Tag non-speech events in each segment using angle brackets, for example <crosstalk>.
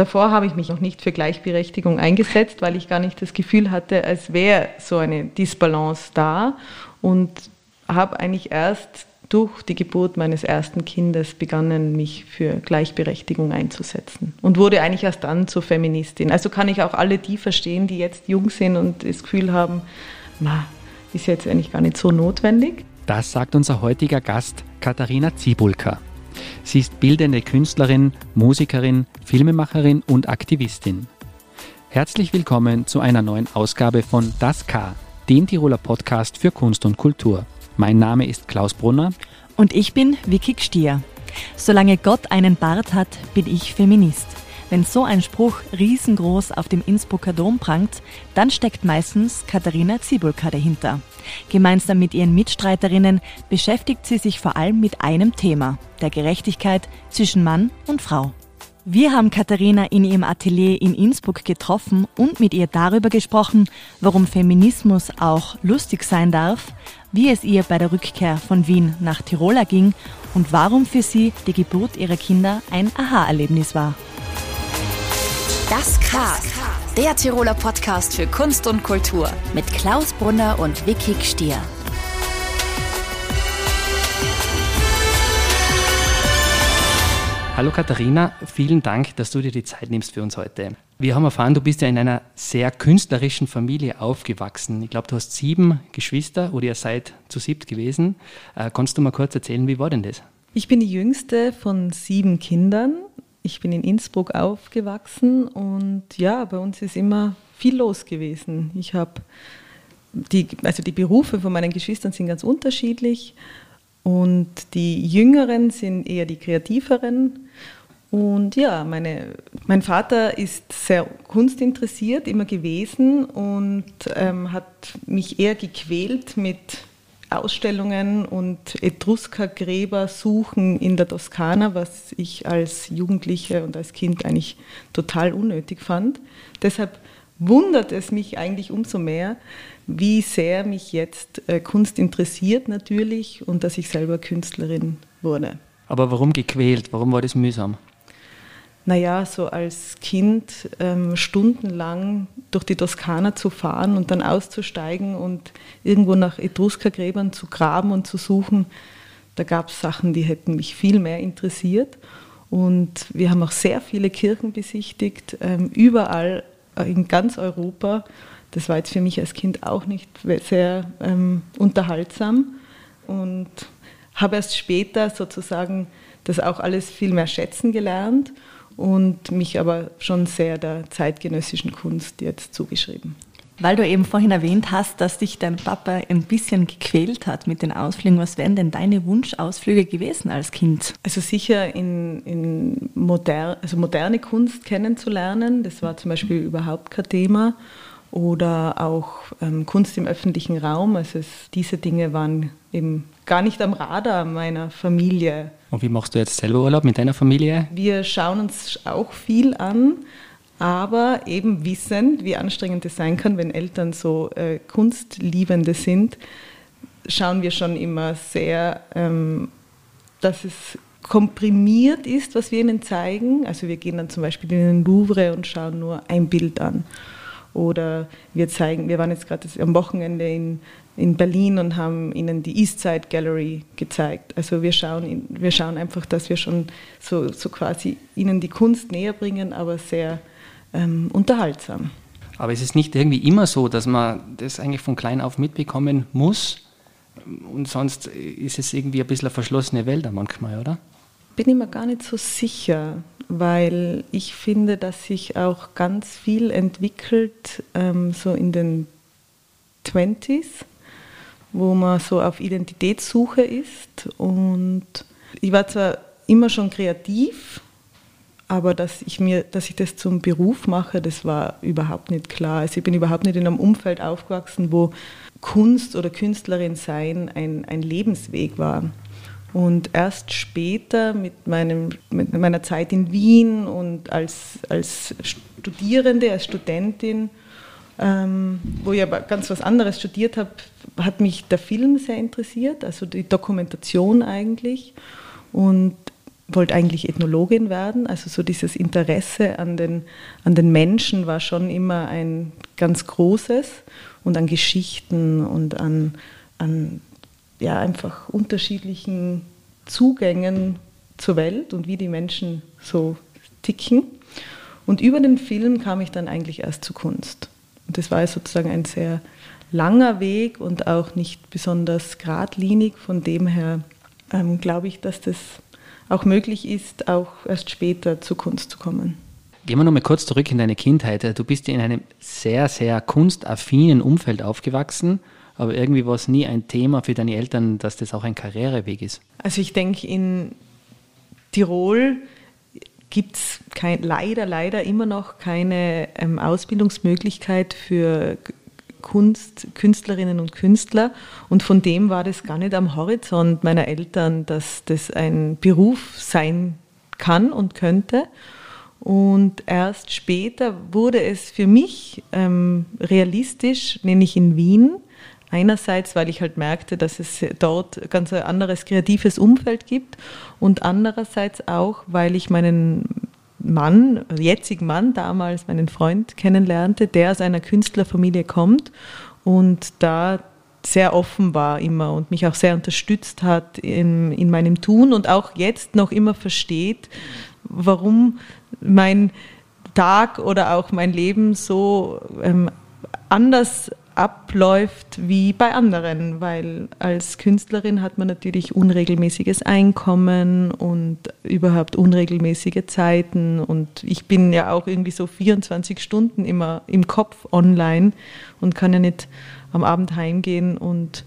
Davor habe ich mich noch nicht für Gleichberechtigung eingesetzt, weil ich gar nicht das Gefühl hatte, als wäre so eine Disbalance da und habe eigentlich erst durch die Geburt meines ersten Kindes begonnen, mich für Gleichberechtigung einzusetzen und wurde eigentlich erst dann zur Feministin. Also kann ich auch alle die verstehen, die jetzt jung sind und das Gefühl haben, na, ist jetzt eigentlich gar nicht so notwendig. Das sagt unser heutiger Gast Katharina Zibulka. Sie ist bildende Künstlerin, Musikerin, Filmemacherin und Aktivistin. Herzlich willkommen zu einer neuen Ausgabe von Das K, dem Tiroler Podcast für Kunst und Kultur. Mein Name ist Klaus Brunner. Und ich bin Vicky Stier. Solange Gott einen Bart hat, bin ich Feminist. Wenn so ein Spruch riesengroß auf dem Innsbrucker Dom prangt, dann steckt meistens Katharina Zibulka dahinter. Gemeinsam mit ihren Mitstreiterinnen beschäftigt sie sich vor allem mit einem Thema, der Gerechtigkeit zwischen Mann und Frau. Wir haben Katharina in ihrem Atelier in Innsbruck getroffen und mit ihr darüber gesprochen, warum Feminismus auch lustig sein darf, wie es ihr bei der Rückkehr von Wien nach Tiroler ging und warum für sie die Geburt ihrer Kinder ein Aha-Erlebnis war. Das K, der Tiroler Podcast für Kunst und Kultur mit Klaus Brunner und Vicky Stier. Hallo Katharina, vielen Dank, dass du dir die Zeit nimmst für uns heute. Wir haben erfahren, du bist ja in einer sehr künstlerischen Familie aufgewachsen. Ich glaube, du hast sieben Geschwister oder ihr seid zu siebt gewesen. Äh, kannst du mal kurz erzählen, wie war denn das? Ich bin die jüngste von sieben Kindern. Ich bin in Innsbruck aufgewachsen und ja, bei uns ist immer viel los gewesen. Ich habe die, also die Berufe von meinen Geschwistern sind ganz unterschiedlich. Und die Jüngeren sind eher die Kreativeren. Und ja, meine, mein Vater ist sehr kunstinteressiert immer gewesen und ähm, hat mich eher gequält mit Ausstellungen und Etruskergräber suchen in der Toskana, was ich als Jugendliche und als Kind eigentlich total unnötig fand. Deshalb wundert es mich eigentlich umso mehr, wie sehr mich jetzt äh, Kunst interessiert natürlich und dass ich selber Künstlerin wurde. Aber warum gequält? Warum war das mühsam? Naja, so als Kind ähm, stundenlang durch die Toskana zu fahren und dann auszusteigen und irgendwo nach Etruskergräbern zu graben und zu suchen, da gab es Sachen, die hätten mich viel mehr interessiert. Und wir haben auch sehr viele Kirchen besichtigt, ähm, überall in ganz Europa. Das war jetzt für mich als Kind auch nicht sehr ähm, unterhaltsam. Und habe erst später sozusagen das auch alles viel mehr schätzen gelernt und mich aber schon sehr der zeitgenössischen Kunst jetzt zugeschrieben. Weil du eben vorhin erwähnt hast, dass dich dein Papa ein bisschen gequält hat mit den Ausflügen, was wären denn deine Wunschausflüge gewesen als Kind? Also sicher in, in moder also moderne Kunst kennenzulernen, das war zum Beispiel überhaupt kein Thema oder auch ähm, Kunst im öffentlichen Raum. Also es, diese Dinge waren eben gar nicht am Radar meiner Familie. Und wie machst du jetzt selber Urlaub mit deiner Familie? Wir schauen uns auch viel an, aber eben wissend, wie anstrengend es sein kann, wenn Eltern so äh, Kunstliebende sind, schauen wir schon immer sehr, ähm, dass es komprimiert ist, was wir ihnen zeigen. Also wir gehen dann zum Beispiel in den Louvre und schauen nur ein Bild an. Oder wir zeigen, wir waren jetzt gerade am Wochenende in, in Berlin und haben ihnen die Eastside Gallery gezeigt. Also wir schauen, wir schauen einfach, dass wir schon so, so quasi ihnen die Kunst näher bringen, aber sehr ähm, unterhaltsam. Aber es ist nicht irgendwie immer so, dass man das eigentlich von klein auf mitbekommen muss und sonst ist es irgendwie ein bisschen eine verschlossene Welt manchmal, oder? Bin ich mir gar nicht so sicher weil ich finde, dass sich auch ganz viel entwickelt, ähm, so in den 20s, wo man so auf Identitätssuche ist. Und ich war zwar immer schon kreativ, aber dass ich, mir, dass ich das zum Beruf mache, das war überhaupt nicht klar. Also ich bin überhaupt nicht in einem Umfeld aufgewachsen, wo Kunst oder Künstlerin sein ein, ein Lebensweg war. Und erst später mit, meinem, mit meiner Zeit in Wien und als, als Studierende, als Studentin, ähm, wo ich aber ganz was anderes studiert habe, hat mich der Film sehr interessiert, also die Dokumentation eigentlich. Und wollte eigentlich Ethnologin werden. Also so dieses Interesse an den, an den Menschen war schon immer ein ganz großes und an Geschichten und an, an ja, einfach unterschiedlichen Zugängen zur Welt und wie die Menschen so ticken. Und über den Film kam ich dann eigentlich erst zur Kunst. Und das war sozusagen ein sehr langer Weg und auch nicht besonders geradlinig. Von dem her ähm, glaube ich, dass das auch möglich ist, auch erst später zur Kunst zu kommen. Gehen wir nochmal kurz zurück in deine Kindheit. Du bist in einem sehr, sehr kunstaffinen Umfeld aufgewachsen, aber irgendwie war es nie ein Thema für deine Eltern, dass das auch ein Karriereweg ist. Also ich denke, in Tirol gibt es leider, leider immer noch keine ähm, Ausbildungsmöglichkeit für Kunst, Künstlerinnen und Künstler. Und von dem war das gar nicht am Horizont meiner Eltern, dass das ein Beruf sein kann und könnte. Und erst später wurde es für mich ähm, realistisch, nämlich in Wien. Einerseits, weil ich halt merkte, dass es dort ganz ein anderes kreatives Umfeld gibt und andererseits auch, weil ich meinen Mann, jetzigen Mann damals, meinen Freund kennenlernte, der aus einer Künstlerfamilie kommt und da sehr offen war immer und mich auch sehr unterstützt hat in, in meinem Tun und auch jetzt noch immer versteht, warum mein Tag oder auch mein Leben so ähm, anders abläuft wie bei anderen, weil als Künstlerin hat man natürlich unregelmäßiges Einkommen und überhaupt unregelmäßige Zeiten und ich bin ja auch irgendwie so 24 Stunden immer im Kopf online und kann ja nicht am Abend heimgehen und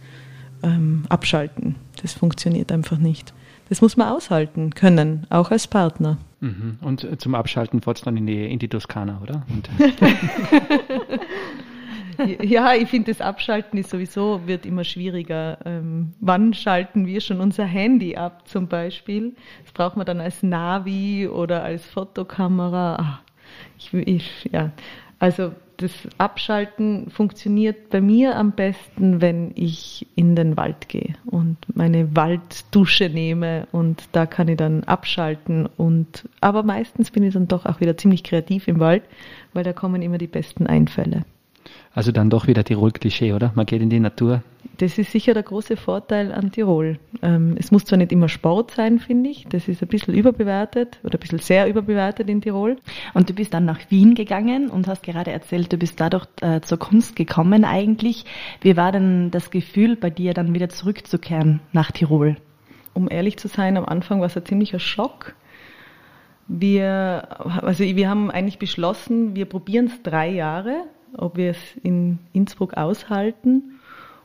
ähm, abschalten. Das funktioniert einfach nicht. Das muss man aushalten können, auch als Partner. Mhm. Und zum Abschalten fährt es dann in die, in die Toskana, oder? <laughs> <laughs> ja, ich finde, das Abschalten ist sowieso, wird immer schwieriger. Ähm, wann schalten wir schon unser Handy ab zum Beispiel? Das braucht man dann als Navi oder als Fotokamera. Ach, ich, ich, ja. Also das Abschalten funktioniert bei mir am besten, wenn ich in den Wald gehe und meine Walddusche nehme und da kann ich dann abschalten und aber meistens bin ich dann doch auch wieder ziemlich kreativ im Wald, weil da kommen immer die besten Einfälle. Also dann doch wieder Tirol-Klischee, oder? Man geht in die Natur. Das ist sicher der große Vorteil an Tirol. Ähm, es muss zwar nicht immer Sport sein, finde ich. Das ist ein bisschen überbewertet oder ein bisschen sehr überbewertet in Tirol. Und du bist dann nach Wien gegangen und hast gerade erzählt, du bist dadurch äh, zur Kunst gekommen eigentlich. Wie war denn das Gefühl bei dir, dann wieder zurückzukehren nach Tirol? Um ehrlich zu sein, am Anfang war es ein ziemlicher Schock. Wir, also wir haben eigentlich beschlossen, wir probieren es drei Jahre ob wir es in Innsbruck aushalten.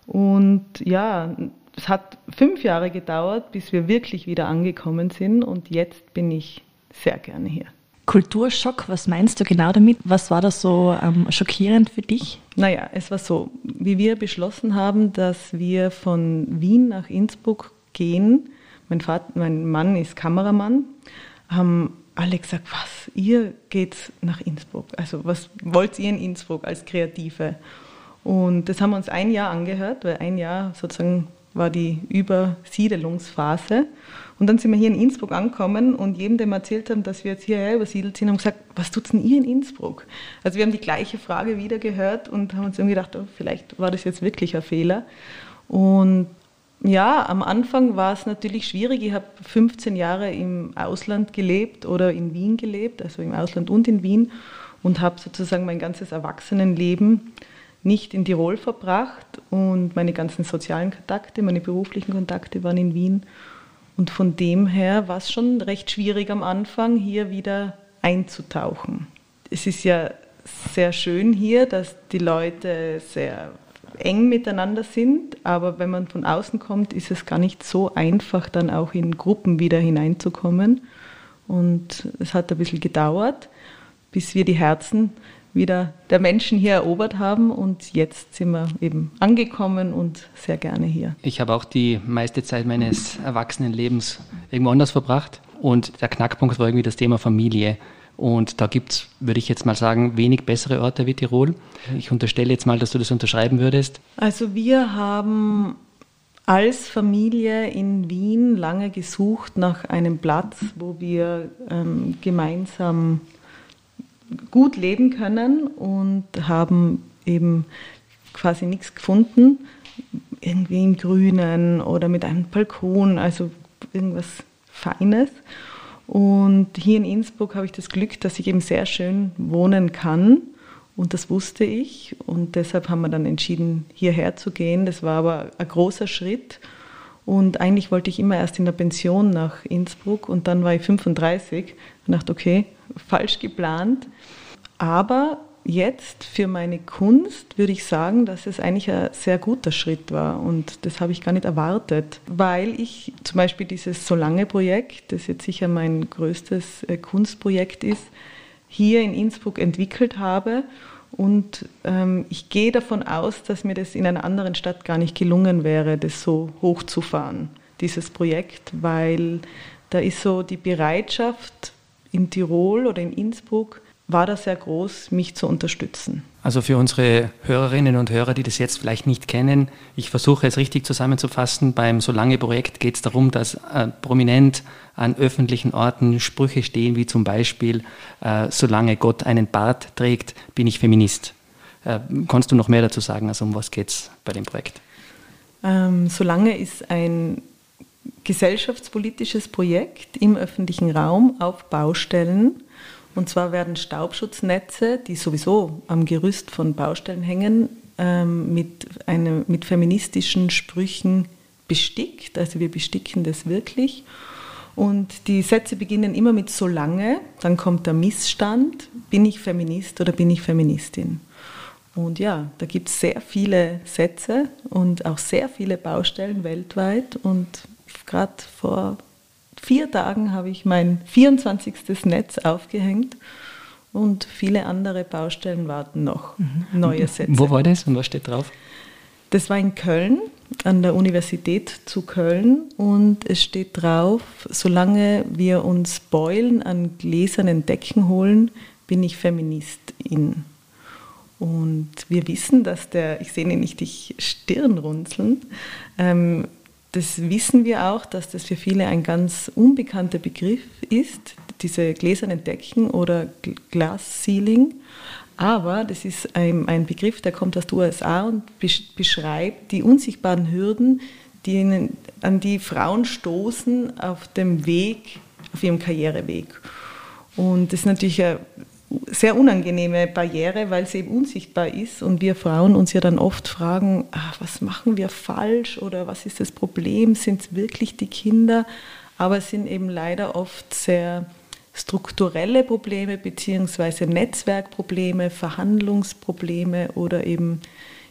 Und ja, es hat fünf Jahre gedauert, bis wir wirklich wieder angekommen sind und jetzt bin ich sehr gerne hier. Kulturschock, was meinst du genau damit? Was war das so ähm, schockierend für dich? Naja, es war so, wie wir beschlossen haben, dass wir von Wien nach Innsbruck gehen. Mein, Vater, mein Mann ist Kameramann, haben alle gesagt, was, ihr geht nach Innsbruck. Also was wollt ihr in Innsbruck als Kreative? Und das haben wir uns ein Jahr angehört, weil ein Jahr sozusagen war die Übersiedelungsphase. Und dann sind wir hier in Innsbruck angekommen und jedem, dem erzählt haben, dass wir jetzt hierher übersiedelt sind, haben gesagt, was tut denn ihr in Innsbruck? Also wir haben die gleiche Frage wieder gehört und haben uns irgendwie gedacht, oh, vielleicht war das jetzt wirklich ein Fehler. Und ja, am Anfang war es natürlich schwierig. Ich habe 15 Jahre im Ausland gelebt oder in Wien gelebt, also im Ausland und in Wien und habe sozusagen mein ganzes Erwachsenenleben nicht in Tirol verbracht und meine ganzen sozialen Kontakte, meine beruflichen Kontakte waren in Wien. Und von dem her war es schon recht schwierig am Anfang, hier wieder einzutauchen. Es ist ja sehr schön hier, dass die Leute sehr eng miteinander sind, aber wenn man von außen kommt, ist es gar nicht so einfach, dann auch in Gruppen wieder hineinzukommen. Und es hat ein bisschen gedauert, bis wir die Herzen wieder der Menschen hier erobert haben und jetzt sind wir eben angekommen und sehr gerne hier. Ich habe auch die meiste Zeit meines Erwachsenenlebens irgendwo anders verbracht und der Knackpunkt war irgendwie das Thema Familie. Und da gibt es, würde ich jetzt mal sagen, wenig bessere Orte wie Tirol. Ich unterstelle jetzt mal, dass du das unterschreiben würdest. Also wir haben als Familie in Wien lange gesucht nach einem Platz, wo wir ähm, gemeinsam gut leben können und haben eben quasi nichts gefunden, irgendwie im Grünen oder mit einem Balkon, also irgendwas Feines. Und hier in Innsbruck habe ich das Glück, dass ich eben sehr schön wohnen kann. Und das wusste ich. Und deshalb haben wir dann entschieden, hierher zu gehen. Das war aber ein großer Schritt. Und eigentlich wollte ich immer erst in der Pension nach Innsbruck. Und dann war ich 35 und dachte, okay, falsch geplant. Aber jetzt für meine Kunst würde ich sagen, dass es eigentlich ein sehr guter Schritt war und das habe ich gar nicht erwartet, weil ich zum Beispiel dieses Solange-Projekt, das jetzt sicher mein größtes äh, Kunstprojekt ist, hier in Innsbruck entwickelt habe und ähm, ich gehe davon aus, dass mir das in einer anderen Stadt gar nicht gelungen wäre, das so hochzufahren, dieses Projekt, weil da ist so die Bereitschaft in Tirol oder in Innsbruck, war das sehr groß, mich zu unterstützen. Also für unsere Hörerinnen und Hörer, die das jetzt vielleicht nicht kennen, ich versuche es richtig zusammenzufassen. Beim Solange-Projekt geht es darum, dass äh, prominent an öffentlichen Orten Sprüche stehen, wie zum Beispiel, äh, solange Gott einen Bart trägt, bin ich Feminist. Äh, kannst du noch mehr dazu sagen? Also um was geht es bei dem Projekt? Ähm, solange ist ein gesellschaftspolitisches Projekt im öffentlichen Raum auf Baustellen und zwar werden Staubschutznetze, die sowieso am Gerüst von Baustellen hängen, ähm, mit, einem, mit feministischen Sprüchen bestickt. Also wir besticken das wirklich. Und die Sätze beginnen immer mit so lange, dann kommt der Missstand, bin ich Feminist oder bin ich Feministin? Und ja, da gibt es sehr viele Sätze und auch sehr viele Baustellen weltweit. Und gerade vor vier Tagen habe ich mein 24. Netz aufgehängt und viele andere Baustellen warten noch. Mhm. Neue Sätze. Wo war das und was steht drauf? Das war in Köln, an der Universität zu Köln und es steht drauf, solange wir uns Beulen an gläsernen Decken holen, bin ich Feministin. Und wir wissen, dass der, ich sehe nicht die Stirn runzeln, ähm, das wissen wir auch, dass das für viele ein ganz unbekannter Begriff ist, diese gläsernen Decken oder Glass Ceiling. Aber das ist ein, ein Begriff, der kommt aus den USA und beschreibt die unsichtbaren Hürden, die an die Frauen stoßen auf dem Weg, auf ihrem Karriereweg. Und das ist natürlich ein sehr unangenehme Barriere, weil sie eben unsichtbar ist und wir Frauen uns ja dann oft fragen, ach, was machen wir falsch oder was ist das Problem, sind es wirklich die Kinder, aber es sind eben leider oft sehr strukturelle Probleme beziehungsweise Netzwerkprobleme, Verhandlungsprobleme oder eben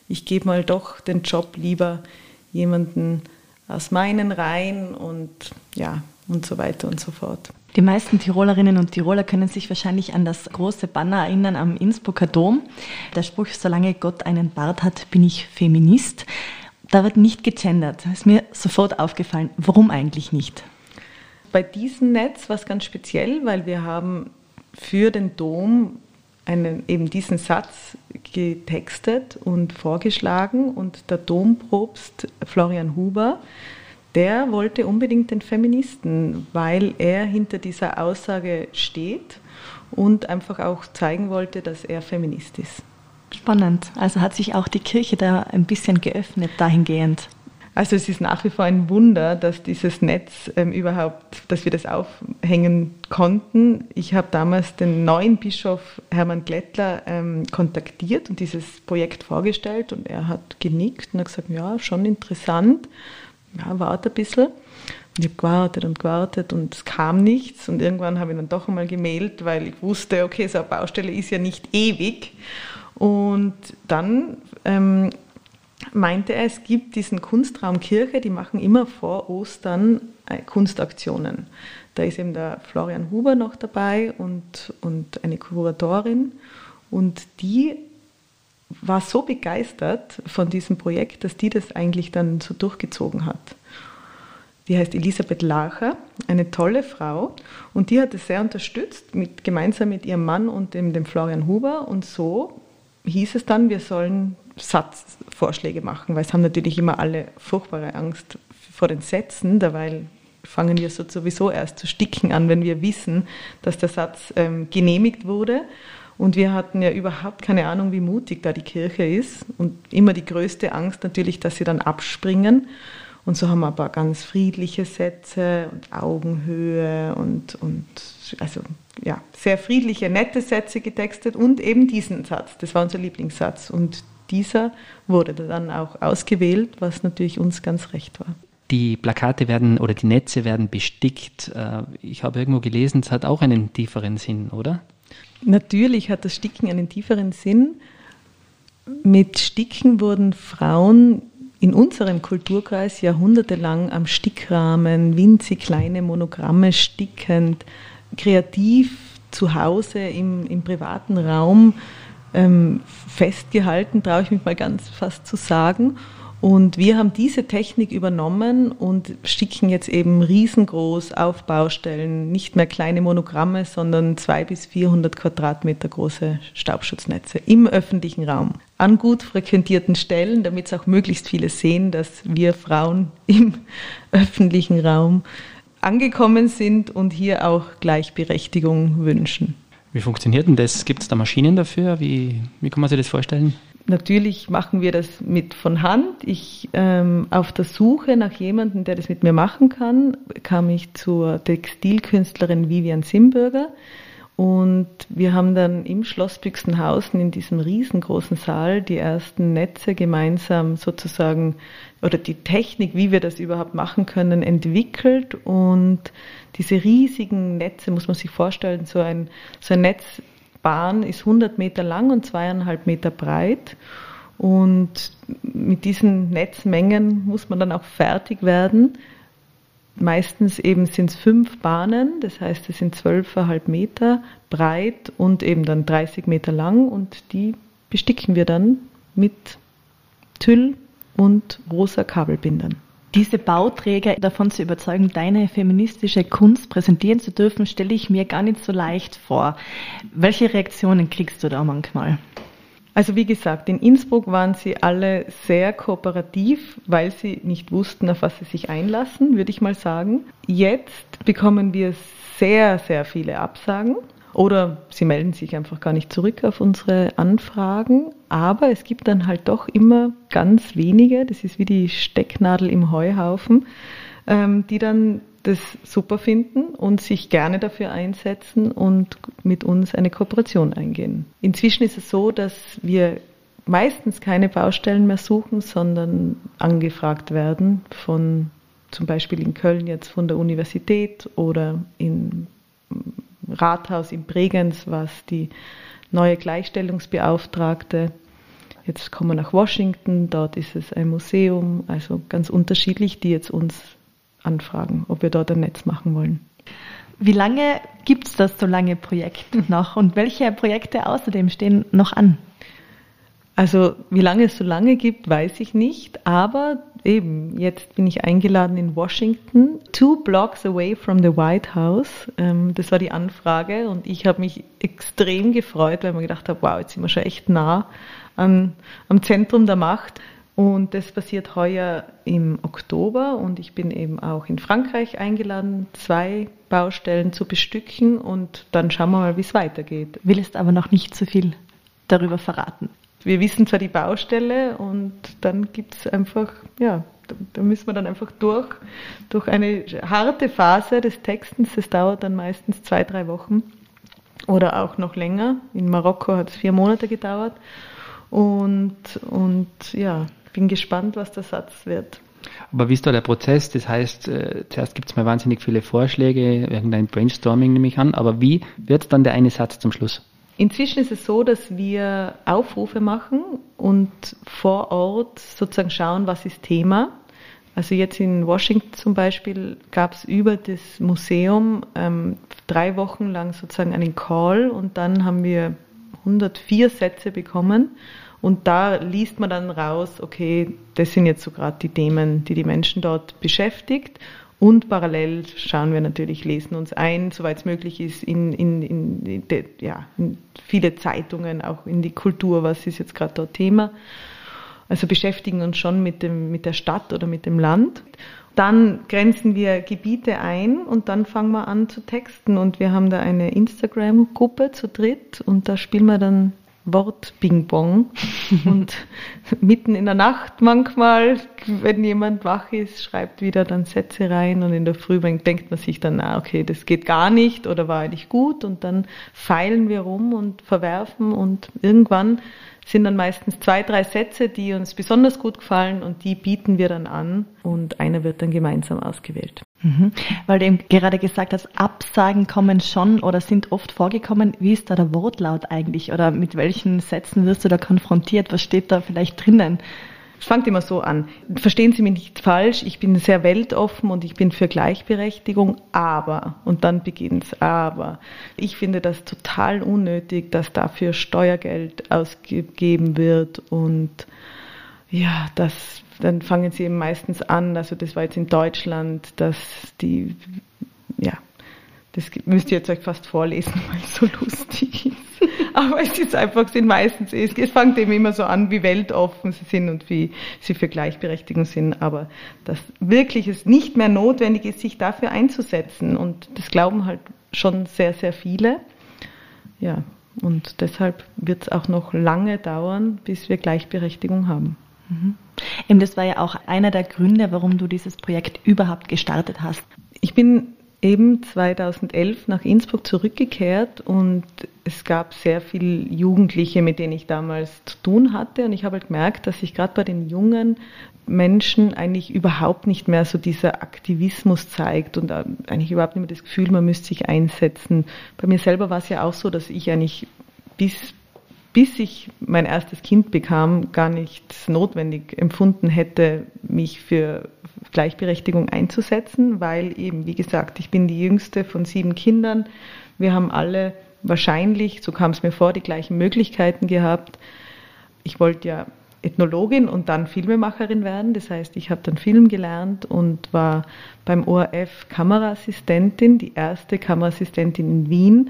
ich gebe mal doch den Job lieber jemanden aus meinen Reihen und ja und so weiter und so fort. Die meisten Tirolerinnen und Tiroler können sich wahrscheinlich an das große Banner erinnern am Innsbrucker Dom. Der Spruch, solange Gott einen Bart hat, bin ich Feminist. Da wird nicht gegendert. Das ist mir sofort aufgefallen. Warum eigentlich nicht? Bei diesem Netz war es ganz speziell, weil wir haben für den Dom einen, eben diesen Satz getextet und vorgeschlagen und der Dompropst Florian Huber der wollte unbedingt den Feministen, weil er hinter dieser Aussage steht und einfach auch zeigen wollte, dass er Feminist ist. Spannend. Also hat sich auch die Kirche da ein bisschen geöffnet dahingehend. Also es ist nach wie vor ein Wunder, dass dieses Netz ähm, überhaupt, dass wir das aufhängen konnten. Ich habe damals den neuen Bischof Hermann Glättler ähm, kontaktiert und dieses Projekt vorgestellt und er hat genickt und hat gesagt, ja, schon interessant ja, warte ein bisschen. Und ich habe gewartet und gewartet und es kam nichts. Und irgendwann habe ich dann doch einmal gemeldet, weil ich wusste, okay, so eine Baustelle ist ja nicht ewig. Und dann ähm, meinte er, es gibt diesen Kunstraum Kirche, die machen immer vor Ostern äh, Kunstaktionen. Da ist eben der Florian Huber noch dabei und, und eine Kuratorin. Und die war so begeistert von diesem Projekt, dass die das eigentlich dann so durchgezogen hat. Die heißt Elisabeth Lacher, eine tolle Frau und die hat es sehr unterstützt, mit, gemeinsam mit ihrem Mann und dem, dem Florian Huber und so hieß es dann, wir sollen Satzvorschläge machen, weil es haben natürlich immer alle furchtbare Angst vor den Sätzen, derweil fangen wir so sowieso erst zu sticken an, wenn wir wissen, dass der Satz ähm, genehmigt wurde. Und wir hatten ja überhaupt keine Ahnung, wie mutig da die Kirche ist. Und immer die größte Angst natürlich, dass sie dann abspringen. Und so haben wir aber ganz friedliche Sätze und Augenhöhe und, und also ja, sehr friedliche, nette Sätze getextet und eben diesen Satz. Das war unser Lieblingssatz. Und dieser wurde dann auch ausgewählt, was natürlich uns ganz recht war. Die Plakate werden oder die Netze werden bestickt. Äh, ich habe irgendwo gelesen, es hat auch einen tieferen Sinn, oder? Natürlich hat das Sticken einen tieferen Sinn. Mit Sticken wurden Frauen in unserem Kulturkreis jahrhundertelang am Stickrahmen, winzig kleine Monogramme stickend, kreativ zu Hause im, im privaten Raum ähm, festgehalten, traue ich mich mal ganz fast zu sagen. Und wir haben diese Technik übernommen und sticken jetzt eben riesengroß auf Baustellen, nicht mehr kleine Monogramme, sondern zwei bis 400 Quadratmeter große Staubschutznetze im öffentlichen Raum. An gut frequentierten Stellen, damit es auch möglichst viele sehen, dass wir Frauen <laughs> im öffentlichen Raum angekommen sind und hier auch Gleichberechtigung wünschen. Wie funktioniert denn das? Gibt es da Maschinen dafür? Wie, wie kann man sich das vorstellen? Natürlich machen wir das mit von Hand. Ich ähm, auf der Suche nach jemandem, der das mit mir machen kann, kam ich zur Textilkünstlerin Vivian Simbürger. Und wir haben dann im Schloss Büchsenhausen in diesem riesengroßen Saal die ersten Netze gemeinsam sozusagen oder die Technik, wie wir das überhaupt machen können, entwickelt. Und diese riesigen Netze, muss man sich vorstellen, so ein, so ein Netz Bahn ist 100 Meter lang und zweieinhalb Meter breit. Und mit diesen Netzmengen muss man dann auch fertig werden. Meistens eben sind es fünf Bahnen, das heißt, es sind zwölfeinhalb Meter breit und eben dann 30 Meter lang und die besticken wir dann mit Tüll und rosa Kabelbindern diese Bauträger davon zu überzeugen, deine feministische Kunst präsentieren zu dürfen, stelle ich mir gar nicht so leicht vor. Welche Reaktionen kriegst du da manchmal? Also wie gesagt, in Innsbruck waren sie alle sehr kooperativ, weil sie nicht wussten, auf was sie sich einlassen, würde ich mal sagen. Jetzt bekommen wir sehr, sehr viele Absagen. Oder sie melden sich einfach gar nicht zurück auf unsere Anfragen. Aber es gibt dann halt doch immer ganz wenige, das ist wie die Stecknadel im Heuhaufen, ähm, die dann das super finden und sich gerne dafür einsetzen und mit uns eine Kooperation eingehen. Inzwischen ist es so, dass wir meistens keine Baustellen mehr suchen, sondern angefragt werden von zum Beispiel in Köln jetzt von der Universität oder in Rathaus in Bregenz was die neue Gleichstellungsbeauftragte. Jetzt kommen wir nach Washington, dort ist es ein Museum, also ganz unterschiedlich, die jetzt uns anfragen, ob wir dort ein Netz machen wollen. Wie lange gibt es das so lange Projekt noch und welche Projekte außerdem stehen noch an? Also wie lange es so lange gibt, weiß ich nicht, aber eben, jetzt bin ich eingeladen in Washington, two blocks away from the White House. Ähm, das war die Anfrage und ich habe mich extrem gefreut, weil mir gedacht habe, wow, jetzt sind wir schon echt nah an, am Zentrum der Macht. Und das passiert heuer im Oktober und ich bin eben auch in Frankreich eingeladen, zwei Baustellen zu bestücken und dann schauen wir mal, wie es weitergeht. Willst aber noch nicht zu viel darüber verraten wir wissen zwar die Baustelle und dann gibt es einfach, ja, da müssen wir dann einfach durch, durch eine harte Phase des Textens. Das dauert dann meistens zwei, drei Wochen oder auch noch länger. In Marokko hat es vier Monate gedauert. Und, und ja, bin gespannt, was der Satz wird. Aber wie ist da der Prozess? Das heißt, äh, zuerst gibt es mal wahnsinnig viele Vorschläge, irgendein Brainstorming nehme ich an, aber wie wird dann der eine Satz zum Schluss? Inzwischen ist es so, dass wir Aufrufe machen und vor Ort sozusagen schauen, was ist Thema. Also jetzt in Washington zum Beispiel gab es über das Museum ähm, drei Wochen lang sozusagen einen Call und dann haben wir 104 Sätze bekommen und da liest man dann raus, okay, das sind jetzt so gerade die Themen, die die Menschen dort beschäftigt und parallel schauen wir natürlich, lesen uns ein, soweit es möglich ist, in, in, in, de, ja, in viele Zeitungen, auch in die Kultur, was ist jetzt gerade dort Thema. also beschäftigen uns schon mit, dem, mit der Stadt oder mit dem Land. Dann grenzen wir Gebiete ein und dann fangen wir an zu texten. Und wir haben da eine Instagram-Gruppe zu dritt und da spielen wir dann Wort-Ping-Pong. und mitten in der Nacht manchmal, wenn jemand wach ist, schreibt wieder dann Sätze rein und in der Früh denkt man sich dann, ah, okay, das geht gar nicht oder war eigentlich gut und dann feilen wir rum und verwerfen und irgendwann sind dann meistens zwei, drei Sätze, die uns besonders gut gefallen und die bieten wir dann an und einer wird dann gemeinsam ausgewählt. Mhm. Weil du eben gerade gesagt hast, Absagen kommen schon oder sind oft vorgekommen. Wie ist da der Wortlaut eigentlich oder mit welchen Sätzen wirst du da konfrontiert? Was steht da vielleicht drinnen? Es fängt immer so an. Verstehen Sie mich nicht falsch, ich bin sehr weltoffen und ich bin für Gleichberechtigung, aber, und dann beginnt's, aber. Ich finde das total unnötig, dass dafür Steuergeld ausgegeben wird und ja, das, dann fangen sie eben meistens an, also das war jetzt in Deutschland, dass die, ja, das müsst ihr jetzt euch fast vorlesen, <laughs> weil es so lustig ist. Aber es ist einfach, sind meistens, es, es fängt eben immer so an, wie weltoffen sie sind und wie sie für Gleichberechtigung sind. Aber dass wirklich es nicht mehr notwendig ist, sich dafür einzusetzen. Und das glauben halt schon sehr, sehr viele. Ja, und deshalb wird es auch noch lange dauern, bis wir Gleichberechtigung haben. Mhm. Eben, das war ja auch einer der Gründe, warum du dieses Projekt überhaupt gestartet hast. Ich bin eben 2011 nach Innsbruck zurückgekehrt und es gab sehr viele Jugendliche, mit denen ich damals zu tun hatte und ich habe halt gemerkt, dass sich gerade bei den jungen Menschen eigentlich überhaupt nicht mehr so dieser Aktivismus zeigt und eigentlich überhaupt nicht mehr das Gefühl, man müsste sich einsetzen. Bei mir selber war es ja auch so, dass ich eigentlich bis bis ich mein erstes Kind bekam, gar nichts notwendig empfunden hätte, mich für Gleichberechtigung einzusetzen, weil eben, wie gesagt, ich bin die jüngste von sieben Kindern. Wir haben alle wahrscheinlich, so kam es mir vor, die gleichen Möglichkeiten gehabt. Ich wollte ja Ethnologin und dann Filmemacherin werden. Das heißt, ich habe dann Film gelernt und war beim ORF Kameraassistentin, die erste Kameraassistentin in Wien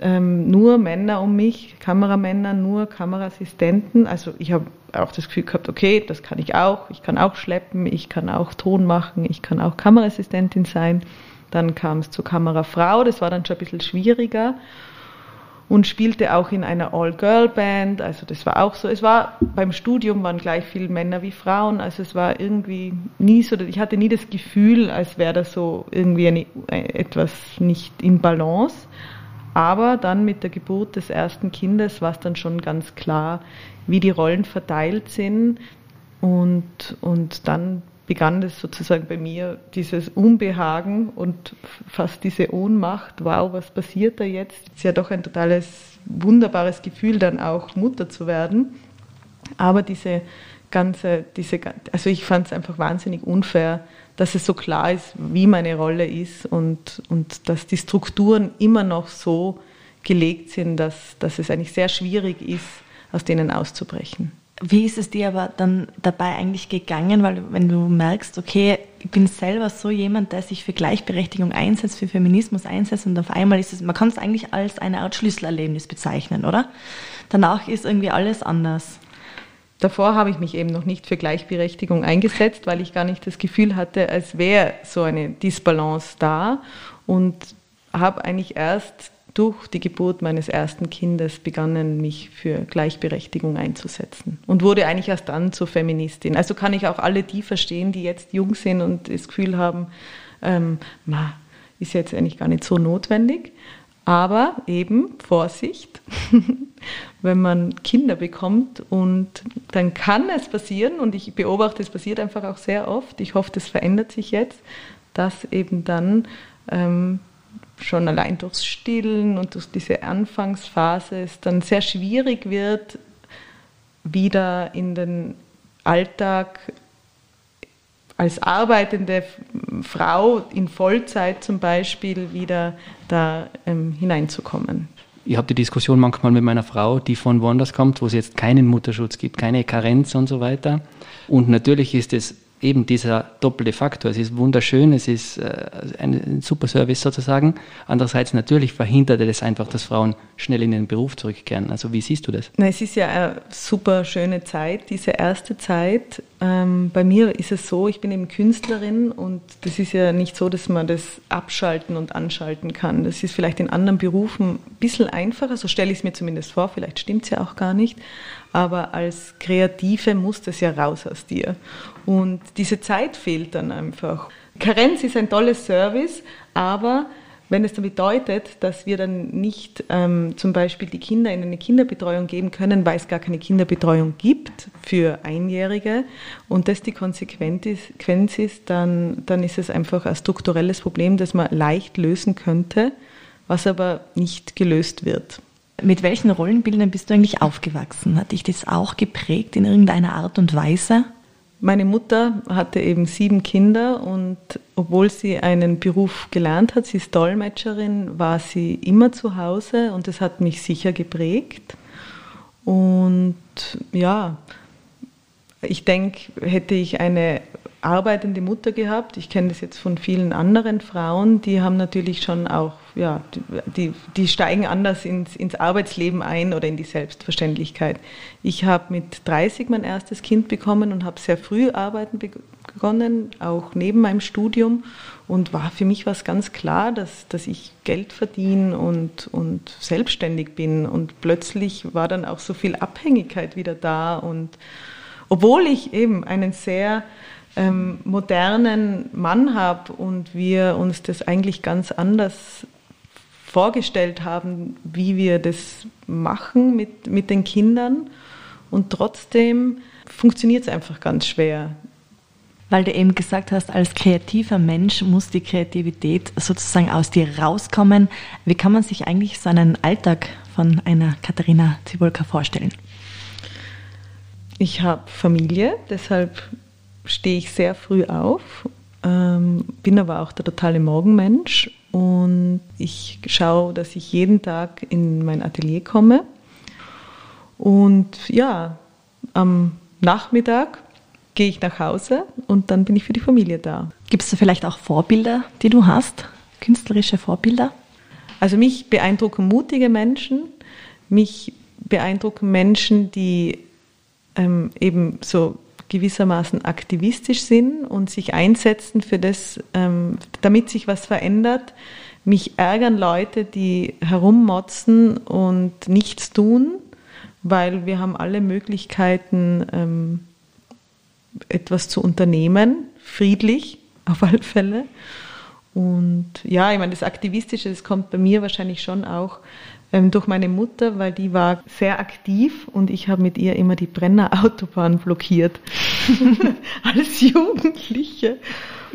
ähm, nur Männer um mich, Kameramänner, nur Kameraassistenten. Also ich habe auch das Gefühl gehabt, okay, das kann ich auch. Ich kann auch schleppen, ich kann auch Ton machen, ich kann auch Kameraassistentin sein. Dann kam es zur Kamerafrau, das war dann schon ein bisschen schwieriger und spielte auch in einer All-Girl-Band. Also das war auch so. Es war beim Studium waren gleich viele Männer wie Frauen. Also es war irgendwie nie so. Ich hatte nie das Gefühl, als wäre das so irgendwie eine, etwas nicht in Balance. Aber dann mit der Geburt des ersten Kindes war es dann schon ganz klar, wie die Rollen verteilt sind. Und, und dann begann das sozusagen bei mir, dieses Unbehagen und fast diese Ohnmacht. Wow, was passiert da jetzt? Es ist ja doch ein totales, wunderbares Gefühl, dann auch Mutter zu werden. Aber diese ganze, diese, also ich fand es einfach wahnsinnig unfair, dass es so klar ist, wie meine Rolle ist und, und dass die Strukturen immer noch so gelegt sind, dass, dass es eigentlich sehr schwierig ist, aus denen auszubrechen. Wie ist es dir aber dann dabei eigentlich gegangen? Weil wenn du merkst, okay, ich bin selber so jemand, der sich für Gleichberechtigung einsetzt, für Feminismus einsetzt und auf einmal ist es, man kann es eigentlich als eine Art Schlüsselerlebnis bezeichnen, oder? Danach ist irgendwie alles anders. Davor habe ich mich eben noch nicht für Gleichberechtigung eingesetzt, weil ich gar nicht das Gefühl hatte, als wäre so eine Disbalance da und habe eigentlich erst durch die Geburt meines ersten Kindes begonnen, mich für Gleichberechtigung einzusetzen und wurde eigentlich erst dann zur Feministin. Also kann ich auch alle die verstehen, die jetzt jung sind und das Gefühl haben, ähm, ma, ist jetzt eigentlich gar nicht so notwendig. Aber eben Vorsicht, <laughs> wenn man Kinder bekommt und dann kann es passieren, und ich beobachte, es passiert einfach auch sehr oft, ich hoffe, das verändert sich jetzt, dass eben dann ähm, schon allein durchs Stillen und durch diese Anfangsphase es dann sehr schwierig wird, wieder in den Alltag als arbeitende Frau in Vollzeit zum Beispiel wieder da ähm, hineinzukommen. Ich habe die Diskussion manchmal mit meiner Frau, die von woanders kommt, wo es jetzt keinen Mutterschutz gibt, keine Karenz und so weiter. Und natürlich ist es eben dieser doppelte Faktor. Es ist wunderschön, es ist äh, ein, super Service sozusagen. Andererseits natürlich verhindert es einfach, dass Frauen schnell in den Beruf zurückkehren. Also wie siehst du das? Na, es ist ja eine super schöne Zeit, diese erste Zeit. Ähm, bei mir ist es so, ich bin eben Künstlerin und das ist ja nicht so, dass man das abschalten und anschalten kann. Das ist vielleicht in anderen Berufen ein bisschen einfacher, so stelle ich es mir zumindest vor, vielleicht stimmt es ja auch gar nicht aber als Kreative muss das ja raus aus dir. Und diese Zeit fehlt dann einfach. Karenz ist ein tolles Service, aber wenn es dann bedeutet, dass wir dann nicht ähm, zum Beispiel die Kinder in eine Kinderbetreuung geben können, weil es gar keine Kinderbetreuung gibt für Einjährige und das die Konsequenz ist, dann, dann ist es einfach ein strukturelles Problem, das man leicht lösen könnte, was aber nicht gelöst wird. Mit welchen Rollenbildern bist du eigentlich aufgewachsen? Hat dich das auch geprägt in irgendeiner Art und Weise? Meine Mutter hatte eben sieben Kinder und obwohl sie einen Beruf gelernt hat, sie ist Dolmetscherin, war sie immer zu Hause und das hat mich sicher geprägt. Und ja, ich denke, hätte ich eine arbeitende Mutter gehabt. Ich kenne das jetzt von vielen anderen Frauen, die haben natürlich schon auch, ja, die, die steigen anders ins, ins Arbeitsleben ein oder in die Selbstverständlichkeit. Ich habe mit 30 mein erstes Kind bekommen und habe sehr früh arbeiten begonnen, auch neben meinem Studium. Und war für mich was ganz klar, dass, dass ich Geld verdiene und, und selbstständig bin. Und plötzlich war dann auch so viel Abhängigkeit wieder da. Und obwohl ich eben einen sehr ähm, modernen Mann habe und wir uns das eigentlich ganz anders vorgestellt haben, wie wir das machen mit, mit den Kindern. Und trotzdem funktioniert es einfach ganz schwer. Weil du eben gesagt hast, als kreativer Mensch muss die Kreativität sozusagen aus dir rauskommen. Wie kann man sich eigentlich so einen Alltag von einer Katharina Zibolka vorstellen? Ich habe Familie, deshalb stehe ich sehr früh auf, ähm, bin aber auch der totale Morgenmensch und ich schaue, dass ich jeden Tag in mein Atelier komme. Und ja, am Nachmittag gehe ich nach Hause und dann bin ich für die Familie da. Gibt es da vielleicht auch Vorbilder, die du hast, künstlerische Vorbilder? Also mich beeindrucken mutige Menschen, mich beeindrucken Menschen, die ähm, eben so gewissermaßen aktivistisch sind und sich einsetzen für das, ähm, damit sich was verändert. Mich ärgern Leute, die herummotzen und nichts tun, weil wir haben alle Möglichkeiten, ähm, etwas zu unternehmen, friedlich <laughs> auf alle Fälle. Und ja, ich meine, das Aktivistische, das kommt bei mir wahrscheinlich schon auch durch meine Mutter, weil die war sehr aktiv und ich habe mit ihr immer die Brenner Autobahn blockiert. <laughs> Als Jugendliche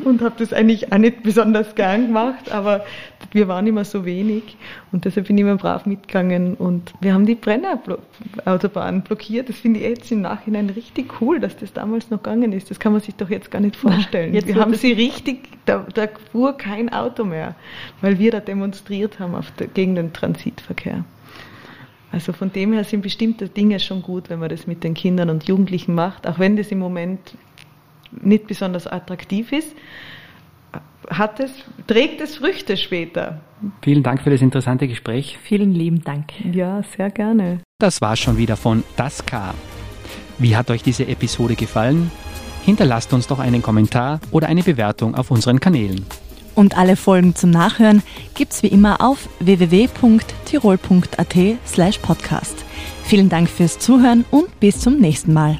und habe das eigentlich auch nicht besonders gern gemacht, aber wir waren immer so wenig und deshalb bin ich immer brav mitgegangen und wir haben die Brenner-Autobahn blockiert. Das finde ich jetzt im Nachhinein richtig cool, dass das damals noch gegangen ist. Das kann man sich doch jetzt gar nicht vorstellen. Jetzt wir haben sie richtig, da, da fuhr kein Auto mehr, weil wir da demonstriert haben der, gegen den Transitverkehr. Also von dem her sind bestimmte Dinge schon gut, wenn man das mit den Kindern und Jugendlichen macht, auch wenn das im Moment nicht besonders attraktiv ist, hat es, trägt es Früchte später. Vielen Dank für das interessante Gespräch. Vielen lieben Dank. Ja, sehr gerne. Das war schon wieder von Das K. Wie hat euch diese Episode gefallen? Hinterlasst uns doch einen Kommentar oder eine Bewertung auf unseren Kanälen. Und alle Folgen zum Nachhören gibt's wie immer auf www.tirol.at slash podcast. Vielen Dank fürs Zuhören und bis zum nächsten Mal.